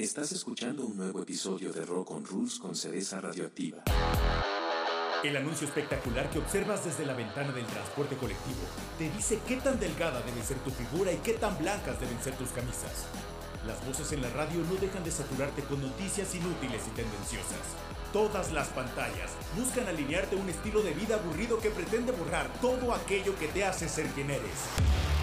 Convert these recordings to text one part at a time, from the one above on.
Estás escuchando un nuevo episodio de Rock on Rules con cereza radioactiva. El anuncio espectacular que observas desde la ventana del transporte colectivo te dice qué tan delgada debe ser tu figura y qué tan blancas deben ser tus camisas. Las voces en la radio no dejan de saturarte con noticias inútiles y tendenciosas. Todas las pantallas buscan alinearte un estilo de vida aburrido que pretende borrar todo aquello que te hace ser quien eres.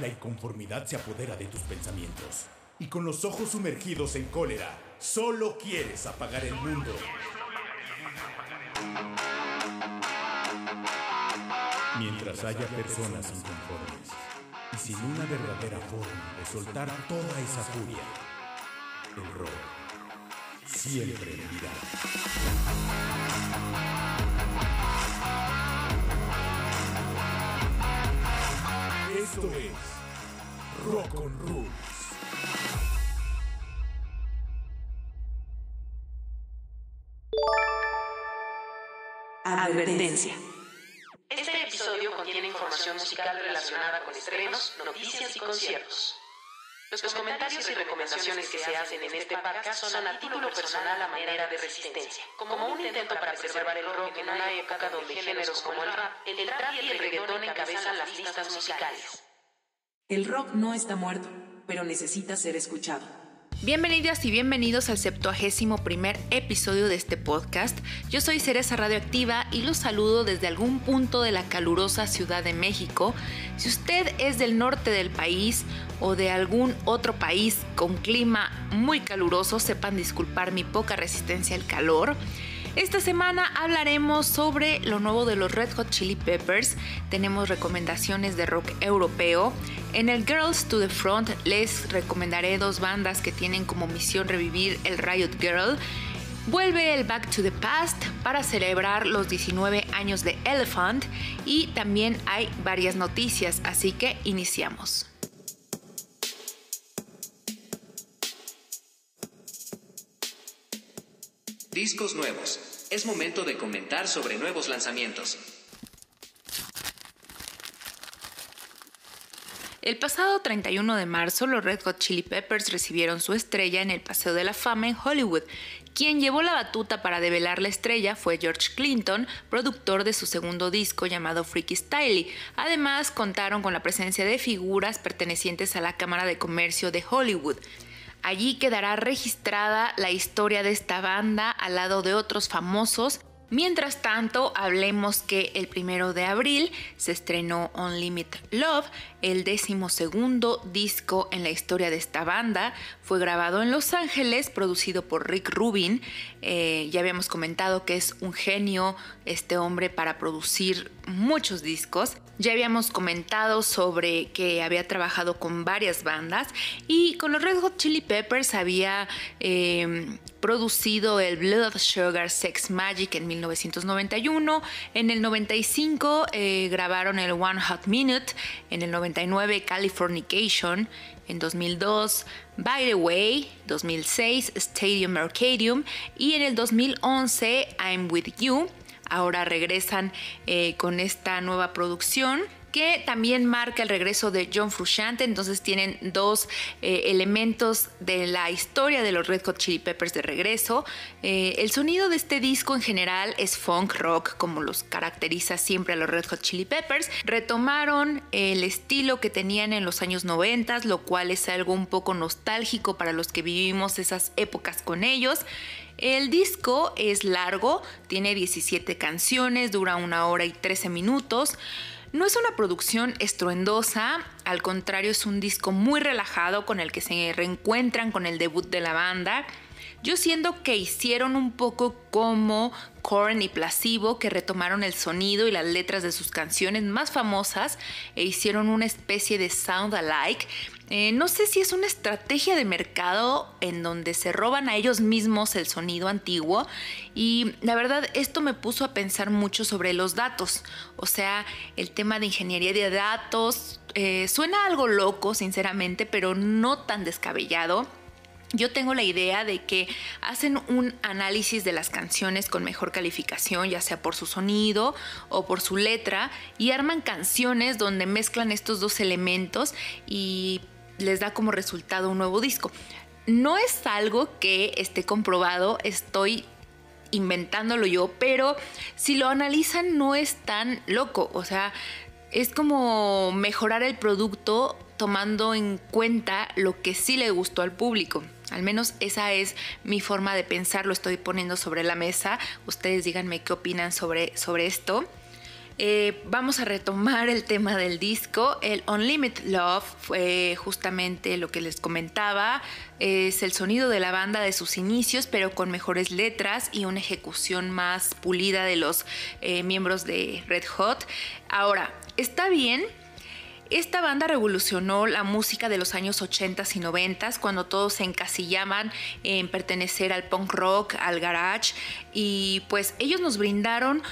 La inconformidad se apodera de tus pensamientos y con los ojos sumergidos en cólera, solo quieres apagar el mundo. Mientras haya personas inconformes y sin una verdadera forma de soltar toda esa furia, el rock siempre vivirá. Esto es Rock on Rules. Advertencia. Este episodio contiene información musical relacionada con estrenos, noticias y conciertos. Los comentarios y recomendaciones que se hacen en este podcast son a título personal a manera de resistencia, como un intento para preservar el rock en una época donde géneros como el rap, el trap y el reggaetón encabezan las listas musicales. El rock no está muerto, pero necesita ser escuchado. Bienvenidas y bienvenidos al 71 primer episodio de este podcast. Yo soy Cereza Radioactiva y los saludo desde algún punto de la calurosa Ciudad de México. Si usted es del norte del país o de algún otro país con clima muy caluroso, sepan disculpar mi poca resistencia al calor. Esta semana hablaremos sobre lo nuevo de los Red Hot Chili Peppers. Tenemos recomendaciones de rock europeo. En el Girls to the Front les recomendaré dos bandas que tienen como misión revivir el Riot Girl. Vuelve el Back to the Past para celebrar los 19 años de Elephant y también hay varias noticias, así que iniciamos. Discos nuevos. Es momento de comentar sobre nuevos lanzamientos. El pasado 31 de marzo, los Red Hot Chili Peppers recibieron su estrella en el Paseo de la Fama en Hollywood. Quien llevó la batuta para develar la estrella fue George Clinton, productor de su segundo disco llamado Freaky Styley. Además, contaron con la presencia de figuras pertenecientes a la Cámara de Comercio de Hollywood. Allí quedará registrada la historia de esta banda al lado de otros famosos. Mientras tanto, hablemos que el primero de abril se estrenó Unlimited Love, el decimosegundo disco en la historia de esta banda. Fue grabado en Los Ángeles, producido por Rick Rubin. Eh, ya habíamos comentado que es un genio este hombre para producir muchos discos. Ya habíamos comentado sobre que había trabajado con varias bandas y con los Red Hot Chili Peppers había eh, producido el Blood Sugar Sex Magic en 1991. En el 95 eh, grabaron el One Hot Minute. En el 99 Californication. En 2002 By the Way. 2006 Stadium Arcadium. Y en el 2011 I'm With You. Ahora regresan eh, con esta nueva producción que también marca el regreso de John Frusciante. Entonces tienen dos eh, elementos de la historia de los Red Hot Chili Peppers de regreso. Eh, el sonido de este disco en general es funk rock, como los caracteriza siempre a los Red Hot Chili Peppers. Retomaron el estilo que tenían en los años 90, lo cual es algo un poco nostálgico para los que vivimos esas épocas con ellos. El disco es largo, tiene 17 canciones, dura una hora y 13 minutos. No es una producción estruendosa, al contrario es un disco muy relajado con el que se reencuentran con el debut de la banda. Yo siento que hicieron un poco como Korn y Placebo, que retomaron el sonido y las letras de sus canciones más famosas e hicieron una especie de sound alike. Eh, no sé si es una estrategia de mercado en donde se roban a ellos mismos el sonido antiguo y la verdad esto me puso a pensar mucho sobre los datos, o sea, el tema de ingeniería de datos eh, suena algo loco sinceramente, pero no tan descabellado. Yo tengo la idea de que hacen un análisis de las canciones con mejor calificación, ya sea por su sonido o por su letra, y arman canciones donde mezclan estos dos elementos y les da como resultado un nuevo disco. No es algo que esté comprobado, estoy inventándolo yo, pero si lo analizan no es tan loco, o sea, es como mejorar el producto tomando en cuenta lo que sí le gustó al público. Al menos esa es mi forma de pensar, lo estoy poniendo sobre la mesa. Ustedes díganme qué opinan sobre, sobre esto. Eh, vamos a retomar el tema del disco. El Unlimited Love fue justamente lo que les comentaba. Es el sonido de la banda de sus inicios, pero con mejores letras y una ejecución más pulida de los eh, miembros de Red Hot. Ahora, está bien esta banda revolucionó la música de los años 80 y 90 cuando todos se encasillaban en pertenecer al punk rock, al garage y pues ellos nos brindaron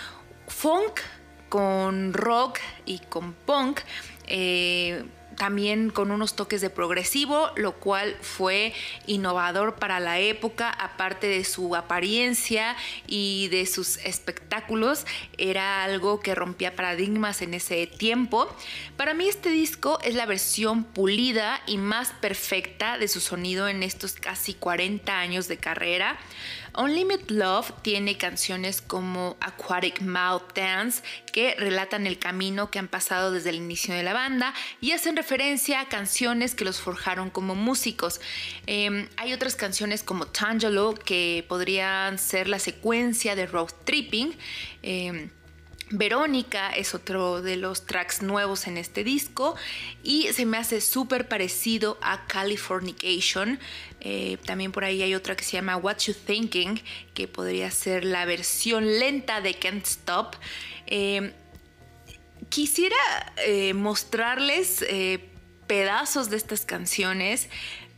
funk con rock y con punk. Eh, también con unos toques de progresivo, lo cual fue innovador para la época, aparte de su apariencia y de sus espectáculos, era algo que rompía paradigmas en ese tiempo. Para mí este disco es la versión pulida y más perfecta de su sonido en estos casi 40 años de carrera. Unlimited Love tiene canciones como Aquatic Mouth Dance que relatan el camino que han pasado desde el inicio de la banda y hacen referencia a canciones que los forjaron como músicos. Em, hay otras canciones como Tangelo que podrían ser la secuencia de Road Tripping. Em, Verónica es otro de los tracks nuevos en este disco y se me hace súper parecido a Californication. Eh, también por ahí hay otra que se llama What You Thinking, que podría ser la versión lenta de Can't Stop. Eh, quisiera eh, mostrarles pedazos de estas canciones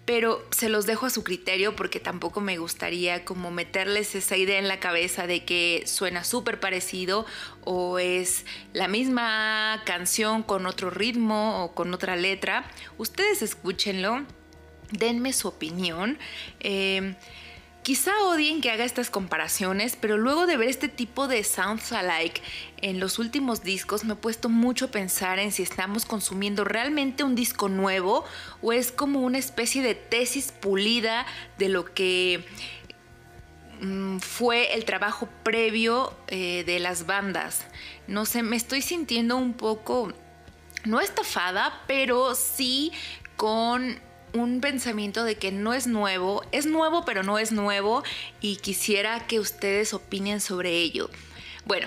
pero se los dejo a su criterio porque tampoco me gustaría como meterles esa idea en la cabeza de que suena súper parecido o es la misma canción con otro ritmo o con otra letra. Ustedes escúchenlo, denme su opinión. Eh, Quizá odien que haga estas comparaciones, pero luego de ver este tipo de sounds alike en los últimos discos me he puesto mucho a pensar en si estamos consumiendo realmente un disco nuevo o es como una especie de tesis pulida de lo que mm, fue el trabajo previo eh, de las bandas. No sé, me estoy sintiendo un poco, no estafada, pero sí con un pensamiento de que no es nuevo, es nuevo pero no es nuevo y quisiera que ustedes opinen sobre ello. Bueno,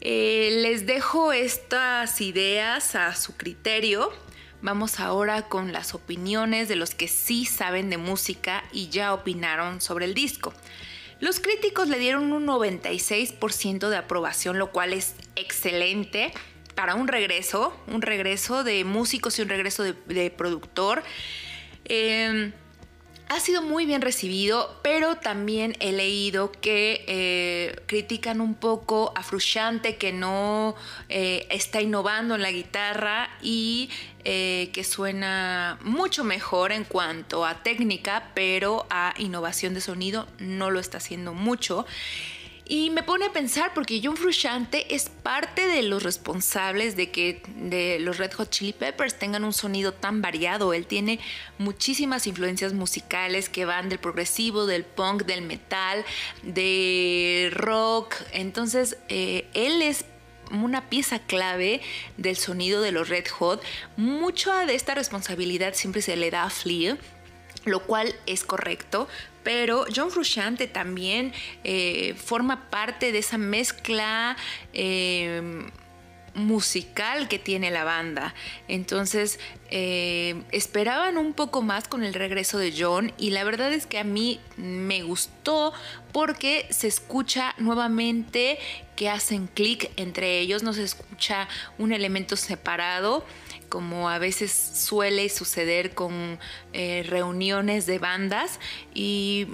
eh, les dejo estas ideas a su criterio. Vamos ahora con las opiniones de los que sí saben de música y ya opinaron sobre el disco. Los críticos le dieron un 96% de aprobación, lo cual es excelente para un regreso, un regreso de músicos y un regreso de, de productor. Em, ha sido muy bien recibido, pero también he leído que eh, critican un poco a Frusciante que no eh, está innovando en la guitarra y eh, que suena mucho mejor en cuanto a técnica, pero a innovación de sonido no lo está haciendo mucho. Y me pone a pensar porque John Frusciante es parte de los responsables de que de los Red Hot Chili Peppers tengan un sonido tan variado. Él tiene muchísimas influencias musicales que van del progresivo, del punk, del metal, de rock. Entonces, eh, él es una pieza clave del sonido de los Red Hot. Mucha de esta responsabilidad siempre se le da a Flea lo cual es correcto, pero John Frusciante también eh, forma parte de esa mezcla eh, musical que tiene la banda. Entonces, eh, esperaban un poco más con el regreso de John y la verdad es que a mí me gustó porque se escucha nuevamente que hacen clic entre ellos, no se escucha un elemento separado como a veces suele suceder con eh, reuniones de bandas y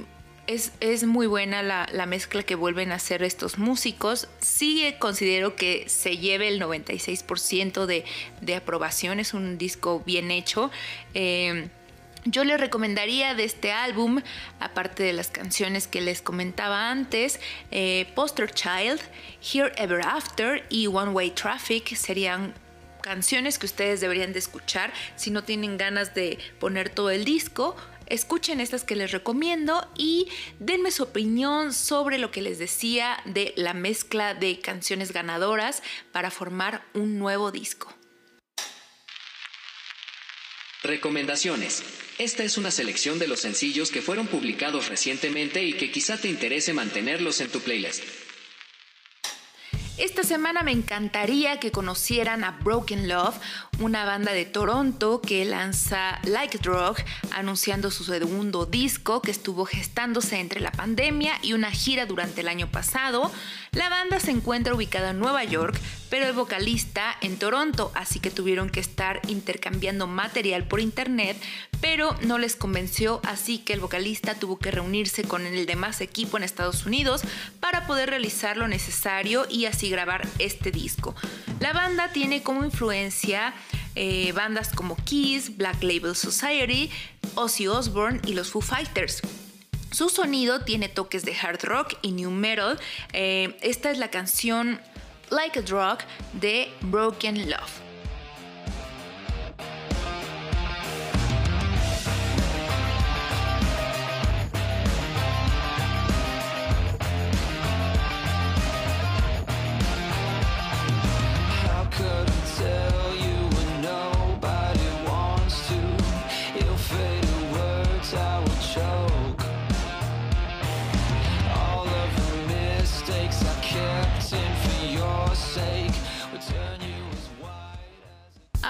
es, muy buena la, mezcla que vuelven a hacer estos músicos. Sí considero que se lleve el 96% de, de, aprobación, es un disco bien hecho. Eh, yo les recomendaría de este álbum, aparte de las canciones que les comentaba antes, eh, Poster Child, Here Ever After y One Way Traffic serían canciones que ustedes deberían de escuchar si no tienen ganas de poner todo el disco. Escuchen estas que les recomiendo y denme su opinión sobre lo que les decía de la mezcla de canciones ganadoras para formar un nuevo disco. Recomendaciones. Esta es una selección de los sencillos que fueron publicados recientemente y que quizá te interese mantenerlos en tu playlist. Esta semana me encantaría que conocieran a Broken Love, una banda de Toronto que lanza Like Drug, anunciando su segundo disco que estuvo gestándose entre la pandemia y una gira durante el año pasado. La banda se encuentra ubicada en Nueva York, pero el vocalista en Toronto, así que tuvieron que estar intercambiando material por internet, pero no les convenció, así que el vocalista tuvo que reunirse con el demás equipo en Estados Unidos para poder realizar lo necesario y así grabar este disco. La banda tiene como influencia eh, bandas como Kiss, Black Label Society, Ozzy Osbourne y los Foo Fighters. Su sonido tiene toques de hard rock y new metal. Eh, esta es la canción Like a Drug de Broken Love.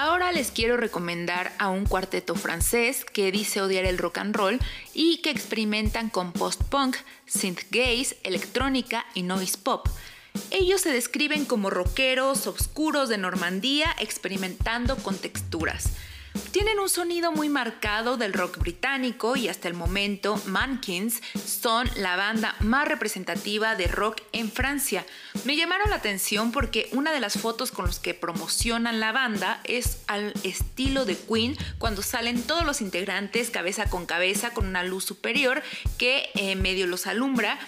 Ahora les quiero recomendar a un cuarteto francés que dice odiar el rock and roll y que experimentan con post-punk, synth gaze, electrónica y noise pop. Ellos se describen como rockeros oscuros de Normandía experimentando con texturas. Tienen un sonido muy marcado del rock británico y hasta el momento Mankins son la banda más representativa de rock en Francia. Me llamaron la atención porque una de las fotos con los que promocionan la banda es al estilo de Queen cuando salen todos los integrantes cabeza con cabeza con una luz superior que eh, medio los alumbra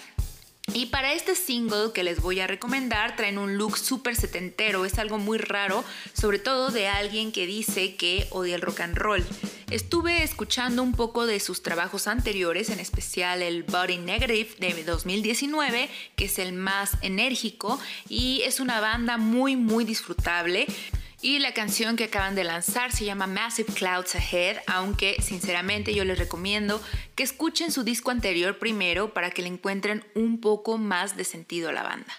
y para este single que les voy a recomendar traen un look súper setentero, es algo muy raro, sobre todo de alguien que dice que odia el rock and roll. Estuve escuchando un poco de sus trabajos anteriores, en especial el Body Negative de 2019, que es el más enérgico y es una banda muy muy disfrutable. Y la canción que acaban de lanzar se llama Massive Clouds Ahead, aunque sinceramente yo les recomiendo que escuchen su disco anterior primero para que le encuentren un poco más de sentido a la banda.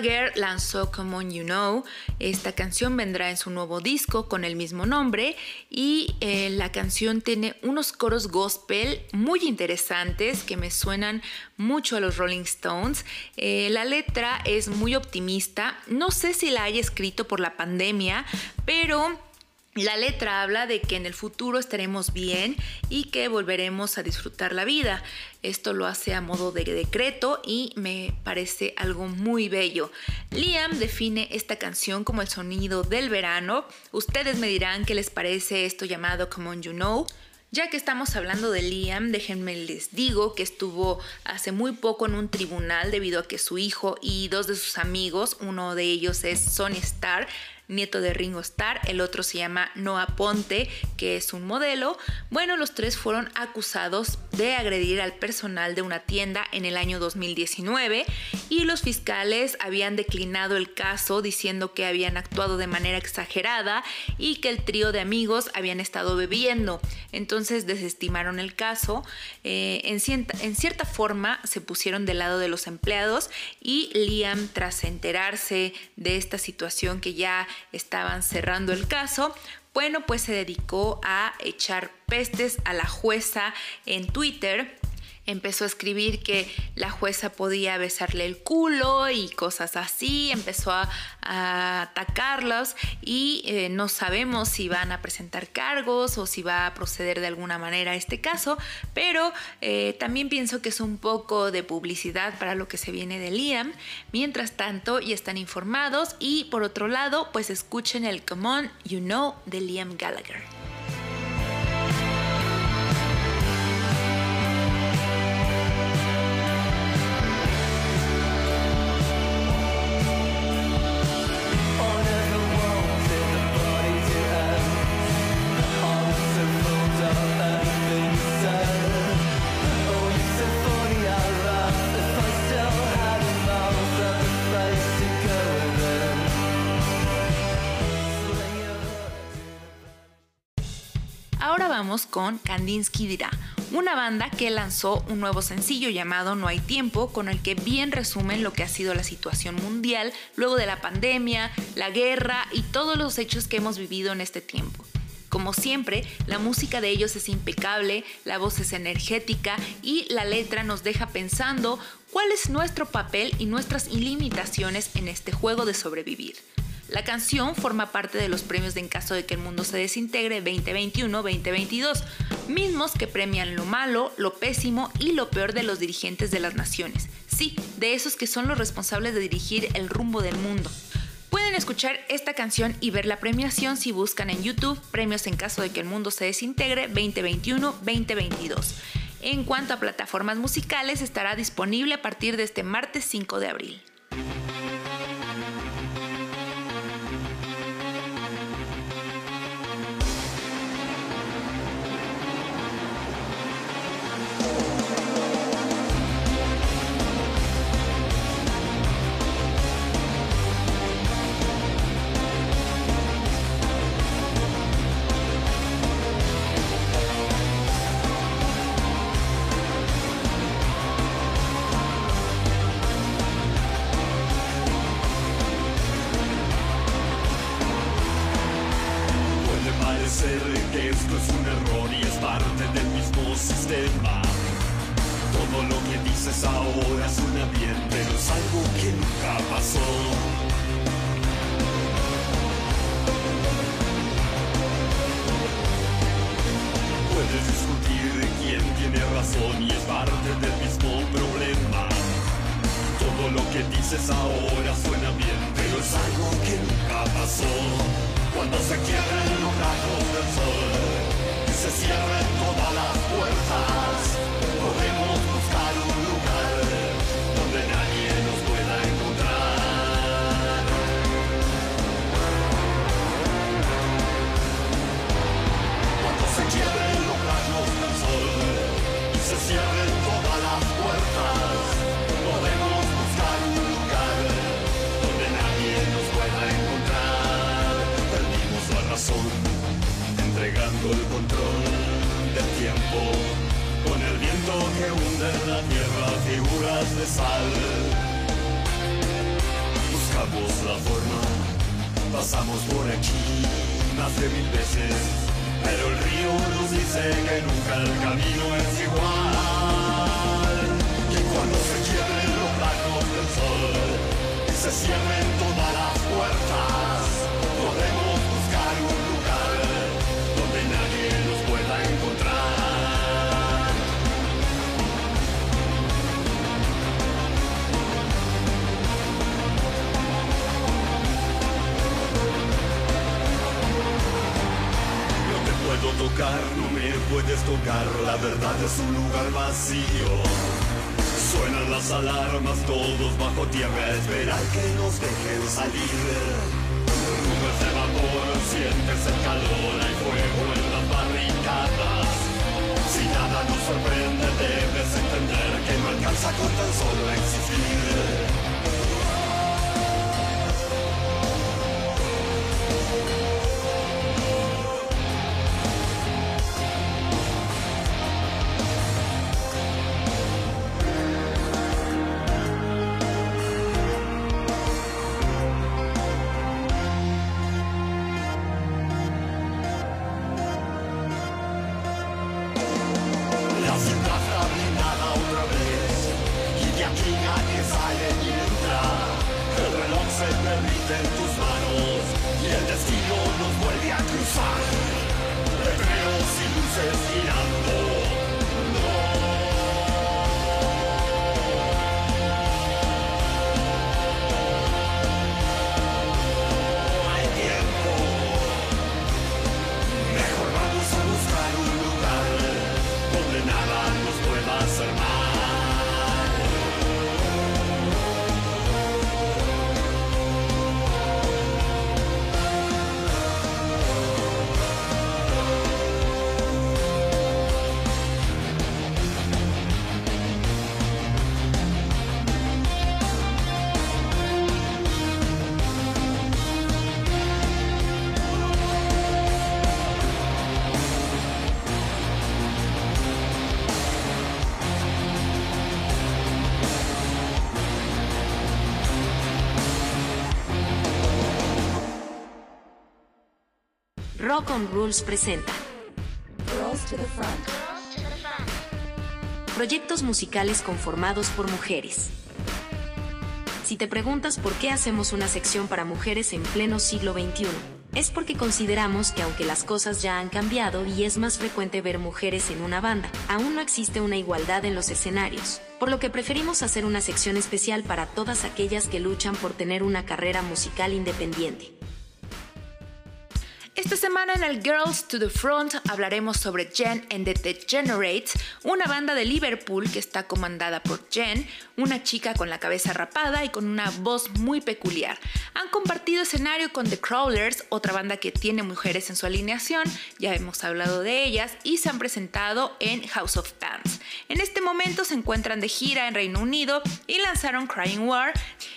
Gallagher lanzó Come On You Know. Esta canción vendrá en su nuevo disco con el mismo nombre y eh, la canción tiene unos coros gospel muy interesantes que me suenan mucho a los Rolling Stones. Eh, la letra es muy optimista. No sé si la haya escrito por la pandemia, pero la letra habla de que en el futuro estaremos bien y que volveremos a disfrutar la vida. Esto lo hace a modo de decreto y me parece algo muy bello. Liam define esta canción como el sonido del verano. Ustedes me dirán qué les parece esto llamado Come On You Know. Ya que estamos hablando de Liam, déjenme les digo que estuvo hace muy poco en un tribunal debido a que su hijo y dos de sus amigos, uno de ellos es Sonny Starr, nieto de Ringo Starr, el otro se llama Noah Ponte, que es un modelo. Bueno, los tres fueron acusados de agredir al personal de una tienda en el año 2019 y los fiscales habían declinado el caso diciendo que habían actuado de manera exagerada y que el trío de amigos habían estado bebiendo. Entonces desestimaron el caso. Eh, en, en cierta forma se pusieron del lado de los empleados y Liam, tras enterarse de esta situación que ya estaban cerrando el caso, bueno, pues se dedicó a echar pestes a la jueza en Twitter empezó a escribir que la jueza podía besarle el culo y cosas así, empezó a, atacarlos y eh, no sabemos si van a presentar cargos o si va a proceder de alguna manera este caso, pero eh, también pienso que es un poco de publicidad para lo que se viene de Liam. Mientras tanto, ya están informados y por otro lado, pues escuchen el Come On, You Know de Liam Gallagher. Con Kandinsky Dirá, una banda que lanzó un nuevo sencillo llamado No hay tiempo, con el que bien resumen lo que ha sido la situación mundial luego de la pandemia, la guerra y todos los hechos que hemos vivido en este tiempo. Como siempre, la música de ellos es impecable, la voz es energética y la letra nos deja pensando cuál es nuestro papel y nuestras limitaciones en este juego de sobrevivir. La canción forma parte de los premios de En caso de que el mundo se desintegre 2021-2022, mismos que premian lo malo, lo pésimo y lo peor de los dirigentes de las naciones. Sí, de esos que son los responsables de dirigir el rumbo del mundo. Pueden escuchar esta canción y ver la premiación si buscan en YouTube Premios en caso de que el mundo se desintegre 2021-2022. En cuanto a plataformas musicales, estará disponible a partir de este martes 5 de abril. tocar, no me puedes tocar, la verdad es un lugar vacío. Suenan las alarmas, todos bajo tierra, esperar que nos dejen salir. Nubes de vapor, sientes el calor, hay fuego en las barricadas. Si nada nos sorprende, debes entender que no alcanza con tan solo existir. Rock on Rules presenta Proyectos musicales conformados por mujeres. Si te preguntas por qué hacemos una sección para mujeres en pleno siglo XXI, es porque consideramos que aunque las cosas ya han cambiado y es más frecuente ver mujeres en una banda, aún no existe una igualdad en los escenarios, por lo que preferimos hacer una sección especial para todas aquellas que luchan por tener una carrera musical independiente. Esta semana en el Girls to the Front hablaremos sobre Jen and the Degenerates, una banda de Liverpool que está comandada por Jen, una chica con la cabeza rapada y con una voz muy peculiar. Han compartido escenario con The Crawlers, otra banda que tiene mujeres en su alineación, ya hemos hablado de ellas, y se han presentado en House of Bands. En este momento se encuentran de gira en Reino Unido y lanzaron Crying War.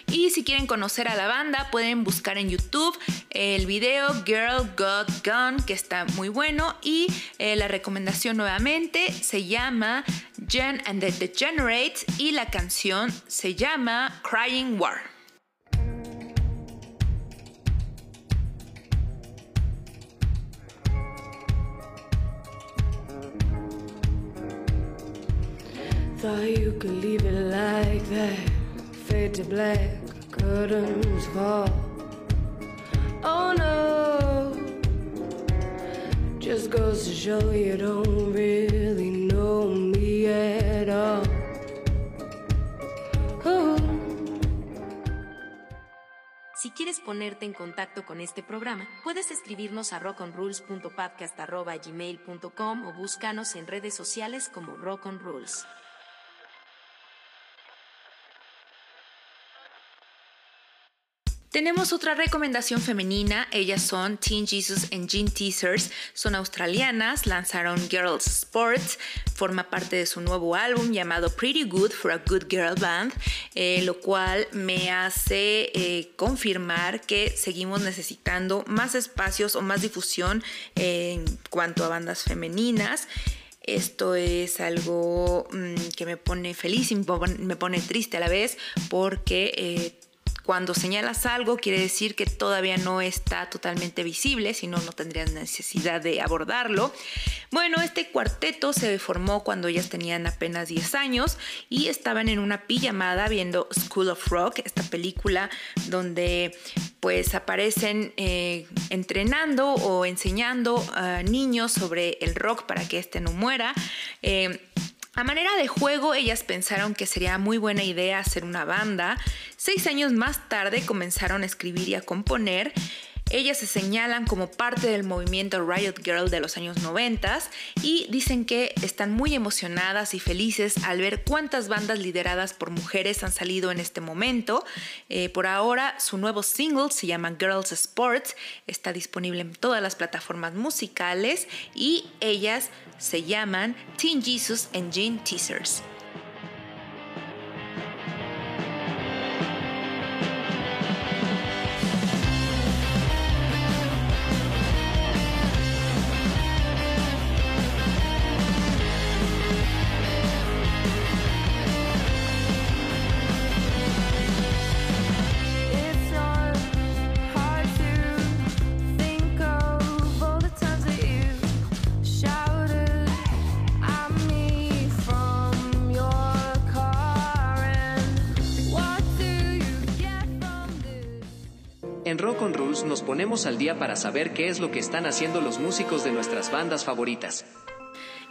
Y si quieren conocer a la banda, pueden buscar en YouTube el video Girl Gun, que está muy bueno. Y eh, la recomendación nuevamente se llama Jen and the Degenerates y la canción se llama Crying War. You could like that. Ooh. Si quieres ponerte en contacto con este programa, puedes escribirnos a rockonrules.podcast.gmail.com o búscanos en redes sociales como Rock on Rules. Tenemos otra recomendación femenina, ellas son Teen Jesus and Jean Teasers, son australianas, lanzaron Girls Sports, forma parte de su nuevo álbum llamado Pretty Good for a Good Girl Band, eh, lo cual me hace eh, confirmar que seguimos necesitando más espacios o más difusión en cuanto a bandas femeninas. Esto es algo mm, que me pone feliz y me pone triste a la vez porque eh, cuando señalas algo quiere decir que todavía no está totalmente visible, si no, no tendrías necesidad de abordarlo. Bueno, este cuarteto se formó cuando ellas tenían apenas 10 años y estaban en una pijamada viendo School of Rock, esta película donde pues aparecen eh, entrenando o enseñando a niños sobre el rock para que éste no muera. Eh, a manera de juego, ellas pensaron que sería muy buena idea hacer una banda. Seis años más tarde comenzaron a escribir y a componer. Ellas se señalan como parte del movimiento Riot Girl de los años 90 y dicen que están muy emocionadas y felices al ver cuántas bandas lideradas por mujeres han salido en este momento. Eh, por ahora, su nuevo single se llama Girls Sports, está disponible en todas las plataformas musicales y ellas se llaman Teen Jesus and Jean Teasers. Rock on Rules nos ponemos al día para saber qué es lo que están haciendo los músicos de nuestras bandas favoritas.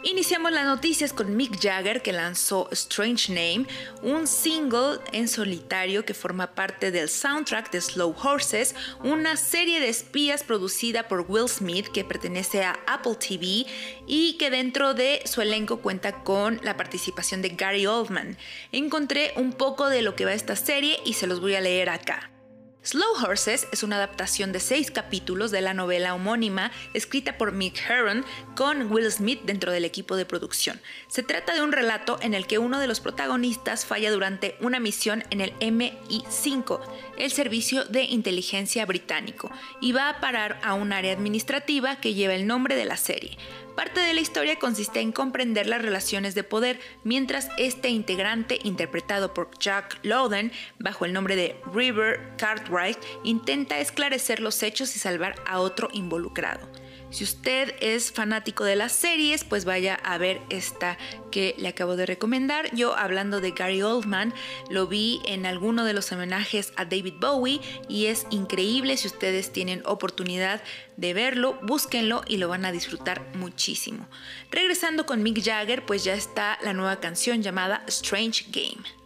Iniciamos las noticias con Mick Jagger que lanzó Strange Name, un single en solitario que forma parte del soundtrack de Slow Horses, una serie de espías producida por Will Smith que pertenece a Apple TV y que dentro de su elenco cuenta con la participación de Gary Oldman. Encontré un poco de lo que va esta serie y se los voy a leer acá. Slow Horses es una adaptación de seis capítulos de la novela homónima escrita por Mick Herron con Will Smith dentro del equipo de producción. Se trata de un relato en el que uno de los protagonistas falla durante una misión en el MI5, el servicio de inteligencia británico, y va a parar a un área administrativa que lleva el nombre de la serie. Parte de la historia consiste en comprender las relaciones de poder, mientras este integrante, interpretado por Jack Lowden bajo el nombre de River Cartwright, intenta esclarecer los hechos y salvar a otro involucrado. Si usted es fanático de las series, pues vaya a ver esta que le acabo de recomendar. Yo hablando de Gary Oldman, lo vi en alguno de los homenajes a David Bowie y es increíble. Si ustedes tienen oportunidad de verlo, búsquenlo y lo van a disfrutar muchísimo. Regresando con Mick Jagger, pues ya está la nueva canción llamada Strange Game.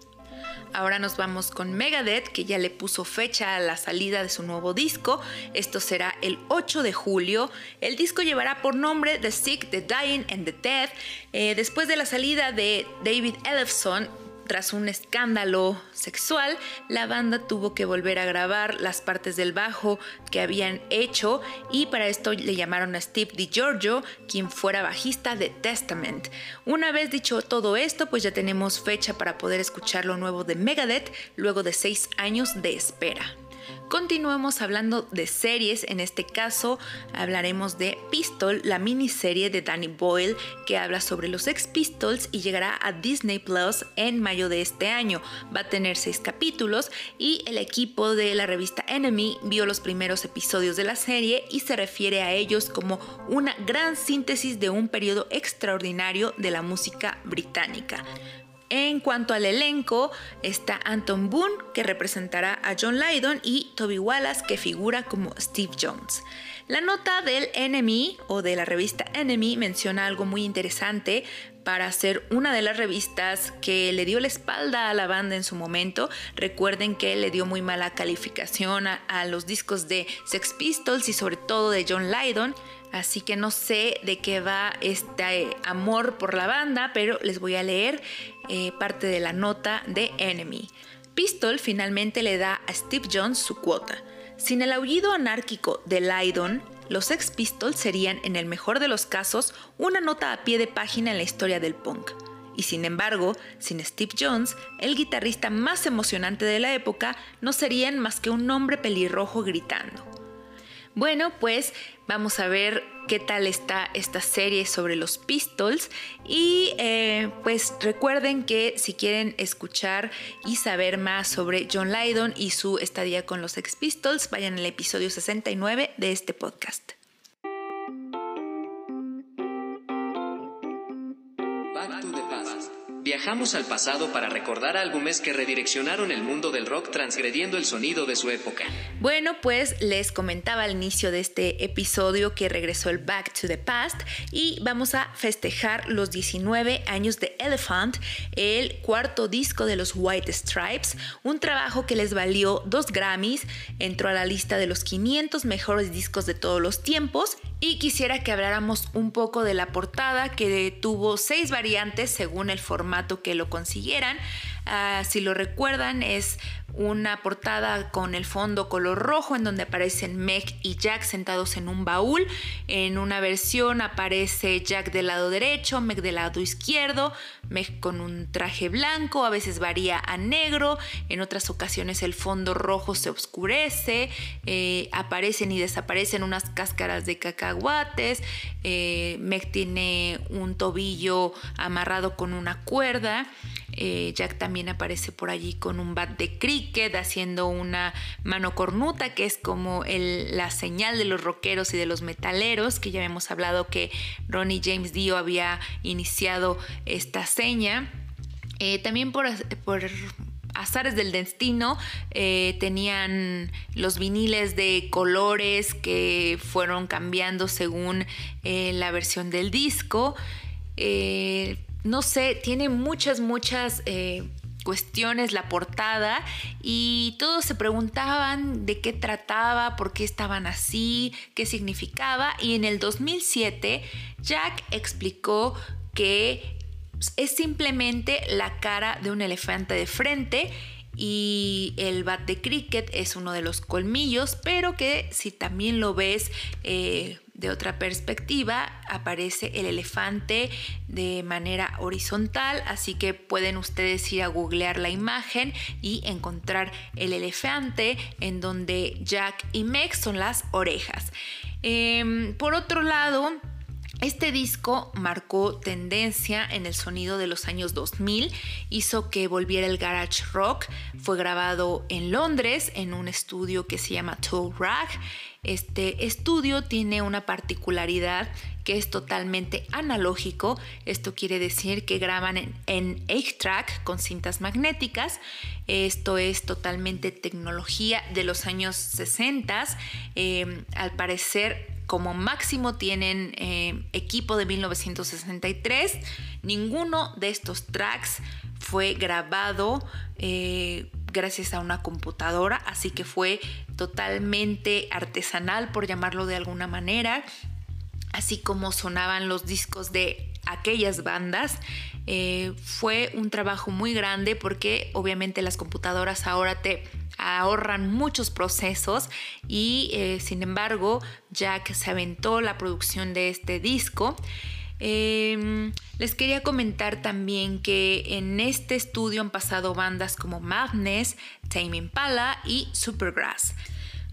Ahora nos vamos con Megadeth, que ya le puso fecha a la salida de su nuevo disco. Esto será el 8 de julio. El disco llevará por nombre The Sick, The Dying and The Dead. Eh, después de la salida de David Ellefson, tras un escándalo sexual, la banda tuvo que volver a grabar las partes del bajo que habían hecho y para esto le llamaron a Steve DiGiorgio, quien fuera bajista de Testament. Una vez dicho todo esto, pues ya tenemos fecha para poder escuchar lo nuevo de Megadeth luego de seis años de espera. Continuemos hablando de series, en este caso hablaremos de Pistol, la miniserie de Danny Boyle que habla sobre los ex Pistols y llegará a Disney Plus en mayo de este año. Va a tener seis capítulos y el equipo de la revista Enemy vio los primeros episodios de la serie y se refiere a ellos como una gran síntesis de un periodo extraordinario de la música británica. En cuanto al elenco, está Anton Boone, que representará a John Lydon, y Toby Wallace, que figura como Steve Jones. La nota del Enemy o de la revista Enemy menciona algo muy interesante para ser una de las revistas que le dio la espalda a la banda en su momento. Recuerden que le dio muy mala calificación a, a los discos de Sex Pistols y sobre todo de John Lydon. Así que no sé de qué va este amor por la banda, pero les voy a leer eh, parte de la nota de Enemy. Pistol finalmente le da a Steve Jones su cuota. Sin el aullido anárquico de Lydon, los Ex Pistols serían, en el mejor de los casos, una nota a pie de página en la historia del punk. Y sin embargo, sin Steve Jones, el guitarrista más emocionante de la época, no serían más que un hombre pelirrojo gritando. Bueno, pues vamos a ver qué tal está esta serie sobre los Pistols y eh, pues recuerden que si quieren escuchar y saber más sobre John Lydon y su estadía con los Ex Pistols, vayan al episodio 69 de este podcast. Al pasado para recordar álbumes que redireccionaron el mundo del rock transgrediendo el sonido de su época. Bueno, pues les comentaba al inicio de este episodio que regresó el Back to the Past y vamos a festejar los 19 años de Elephant, el cuarto disco de los White Stripes, un trabajo que les valió dos Grammys, entró a la lista de los 500 mejores discos de todos los tiempos y quisiera que habláramos un poco de la portada que tuvo seis variantes según el formato que lo consiguieran. Ah, si lo recuerdan, es una portada con el fondo color rojo en donde aparecen Meg y Jack sentados en un baúl. En una versión aparece Jack del lado derecho, Meg del lado izquierdo, Meg con un traje blanco, a veces varía a negro, en otras ocasiones el fondo rojo se oscurece, eh, aparecen y desaparecen unas cáscaras de cacahuates, eh, Meg tiene un tobillo amarrado con una cuerda. Eh, Jack también aparece por allí con un bat de cricket haciendo una mano cornuta, que es como la señal de los rockeros y de los metaleros, que ya hemos hablado que Ronnie James Dio había iniciado esta seña. Eh, también por, por azares del destino, eh, tenían los viniles de colores que fueron cambiando según eh, la versión del disco. No sé, tiene muchas, muchas cuestiones la portada y todos se preguntaban de qué trataba, por qué estaban así, qué significaba y en el 2007 Jack explicó que es simplemente la cara de un elefante de frente y el bat de cricket es uno de los colmillos, pero que si también lo ves eh, de otra perspectiva, aparece el elefante de manera horizontal, así que pueden ustedes ir a googlear la imagen y encontrar el elefante en donde Jack y Meg son las orejas. Em, por otro lado, este disco marcó tendencia en el sonido de los años 2000, hizo que volviera el garage rock, fue grabado en Londres en un estudio que se llama Tool Rag. Este estudio tiene una particularidad que es totalmente analógico, esto quiere decir que graban en, 8-track con cintas magnéticas, esto es totalmente tecnología de los años 60, eh, al parecer como máximo tienen eh, equipo de 1963. Ninguno de estos tracks fue grabado eh, gracias a una computadora, así que fue totalmente artesanal, por llamarlo de alguna manera, así como sonaban los discos de aquellas bandas. Eh, fue un trabajo muy grande porque obviamente las computadoras ahora te ahorran muchos procesos y eh, sin embargo Jack se aventó la producción de este disco. Em, les quería comentar también que en este estudio han pasado bandas como Madness, Tame Impala y Supergrass.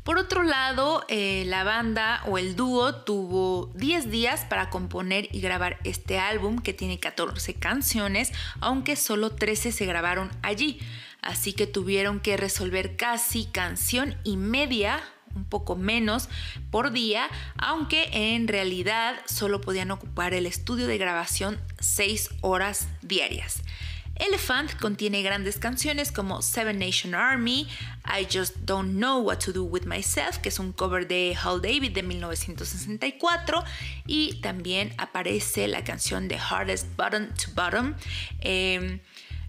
Por otro lado, eh, la banda o el dúo tuvo 10 días para componer y grabar este álbum que tiene 14 canciones, aunque solo 13 se grabaron allí. Así que tuvieron que resolver casi canción y media un poco menos por día, aunque en realidad solo podían ocupar el estudio de grabación 6 horas diarias. Elephant contiene grandes canciones como Seven Nation Army, I Just Don't Know What to Do With Myself, que es un cover de Hal David de 1964, y también aparece la canción de Hardest Button to Bottom. Em,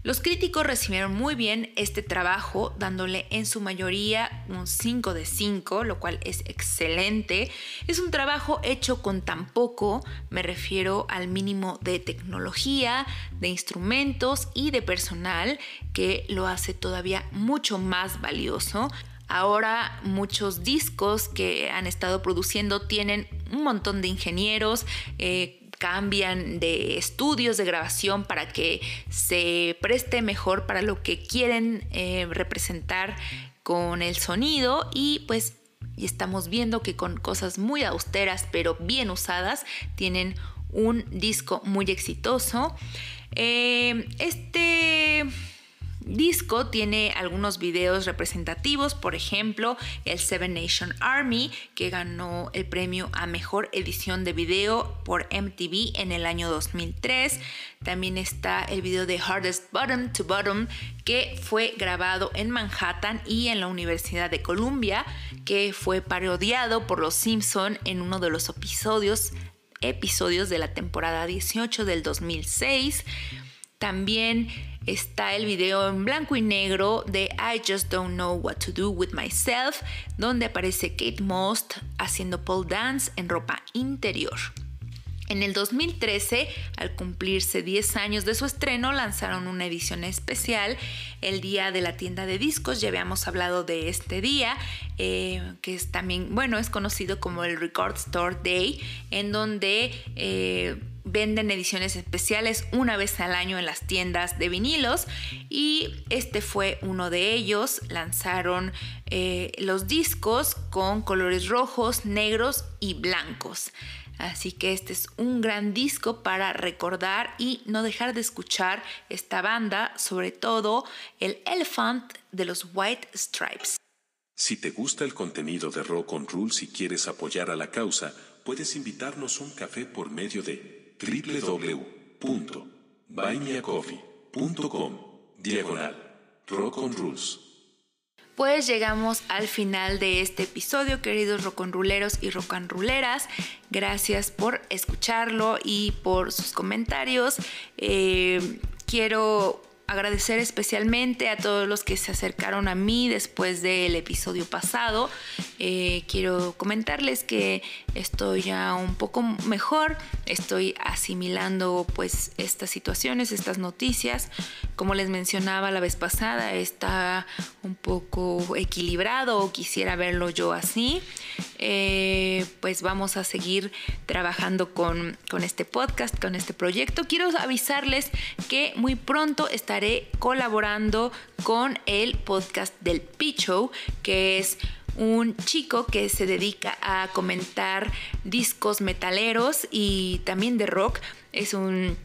los críticos recibieron muy bien este trabajo, dándole en su mayoría un 5 de 5, lo cual es excelente. Es un trabajo hecho con tan poco, me refiero al mínimo de tecnología, de instrumentos y de personal, que lo hace todavía mucho más valioso. Ahora muchos discos que han estado produciendo tienen un montón de ingenieros, eh, cambian de estudios de grabación para que se preste mejor para lo que quieren eh, representar con el sonido y pues estamos viendo que con cosas muy austeras pero bien usadas tienen un disco muy exitoso. Eh, este disco tiene algunos videos representativos, por ejemplo, el Seven Nation Army, que ganó el premio a mejor edición de video por MTV en el año 2003. También está el video de Hardest Bottom to Bottom, que fue grabado en Manhattan y en la Universidad de Columbia, que fue parodiado por Los Simpson en uno de los episodios episodios de la temporada 18 del 2006. También está el video en blanco y negro de I Just Don't Know What to Do With Myself, donde aparece Kate Most haciendo pole dance en ropa interior. En el 2013, al cumplirse 10 años de su estreno, lanzaron una edición especial, el día de la tienda de discos. Ya habíamos hablado de este día, eh, que es también, bueno, es conocido como el Record Store Day, en donde eh, venden ediciones especiales una vez al año en las tiendas de vinilos y este fue uno de ellos. Lanzaron eh, los discos con colores rojos, negros y blancos. Así que este es un gran disco para recordar y no dejar de escuchar esta banda, sobre todo el Elephant de los White Stripes. Si te gusta el contenido de Rock on Rules y quieres apoyar a la causa, puedes invitarnos un café por medio de www.buymeacoffee.com diagonal Rock. Pues llegamos al final de este episodio, queridos roconruleros y rocanruleras. Gracias por escucharlo y por sus comentarios. Eh, quiero agradecer especialmente a todos los que se acercaron a mí después del episodio pasado. Eh, quiero comentarles que estoy ya un poco mejor, estoy asimilando pues estas situaciones, estas noticias. Como les mencionaba la vez pasada, está un poco equilibrado, quisiera verlo yo así. Eh, pues vamos a seguir trabajando con, con este podcast, con este proyecto. Quiero avisarles que muy pronto estaré colaborando con el podcast del Picho, que es un chico que se dedica a comentar discos metaleros y también de rock. Es un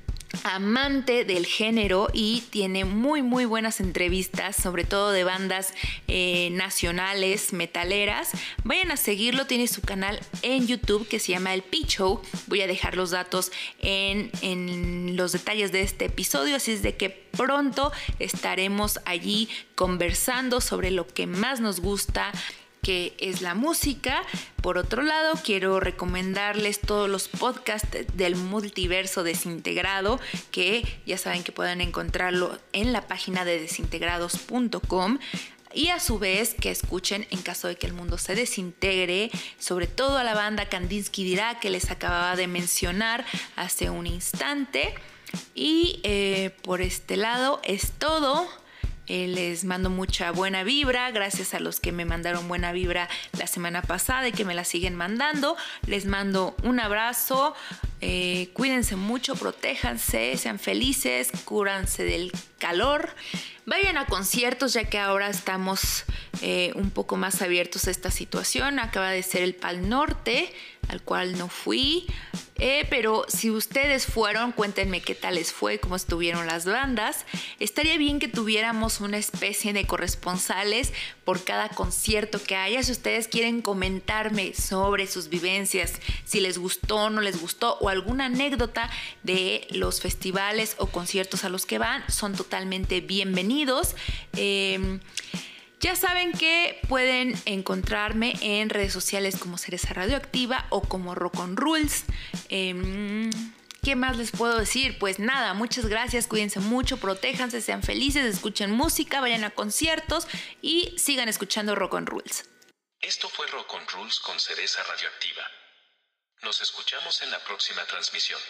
amante del género y tiene muy muy buenas entrevistas, sobre todo de bandas eh, nacionales, metaleras. Vayan a seguirlo, tiene su canal en YouTube que se llama El Picho. Voy a dejar los datos en, en los detalles de este episodio, así es de que pronto estaremos allí conversando sobre lo que más nos gusta que es la música. Por otro lado, quiero recomendarles todos los podcasts del multiverso desintegrado, que ya saben que pueden encontrarlo en la página de desintegrados.com y a su vez que escuchen en caso de que el mundo se desintegre, sobre todo a la banda Kandinsky dirá que les acababa de mencionar hace un instante. Y eh, por este lado es todo. Eh, les mando mucha buena vibra, gracias a los que me mandaron buena vibra la semana pasada y que me la siguen mandando. Les mando un abrazo, eh, cuídense mucho, protéjanse, sean felices, cúranse del calor. Vayan a conciertos ya que ahora estamos eh, un poco más abiertos a esta situación. Acaba de ser el Pal Norte, al cual no fui. Eh, pero si ustedes fueron, cuéntenme qué tal les fue, cómo estuvieron las bandas. Estaría bien que tuviéramos una especie de corresponsales por cada concierto que haya. Si ustedes quieren comentarme sobre sus vivencias, si les gustó, no les gustó, o alguna anécdota de los festivales o conciertos a los que van, son totalmente bienvenidos. Em, ya saben que pueden encontrarme en redes sociales como Cereza Radioactiva o como Rock on Rules. Em, ¿Qué más les puedo decir? Pues nada, muchas gracias, cuídense mucho, protéjanse, sean felices, escuchen música, vayan a conciertos y sigan escuchando Rock on Rules. Esto fue Rock on Rules con Cereza Radioactiva. Nos escuchamos en la próxima transmisión.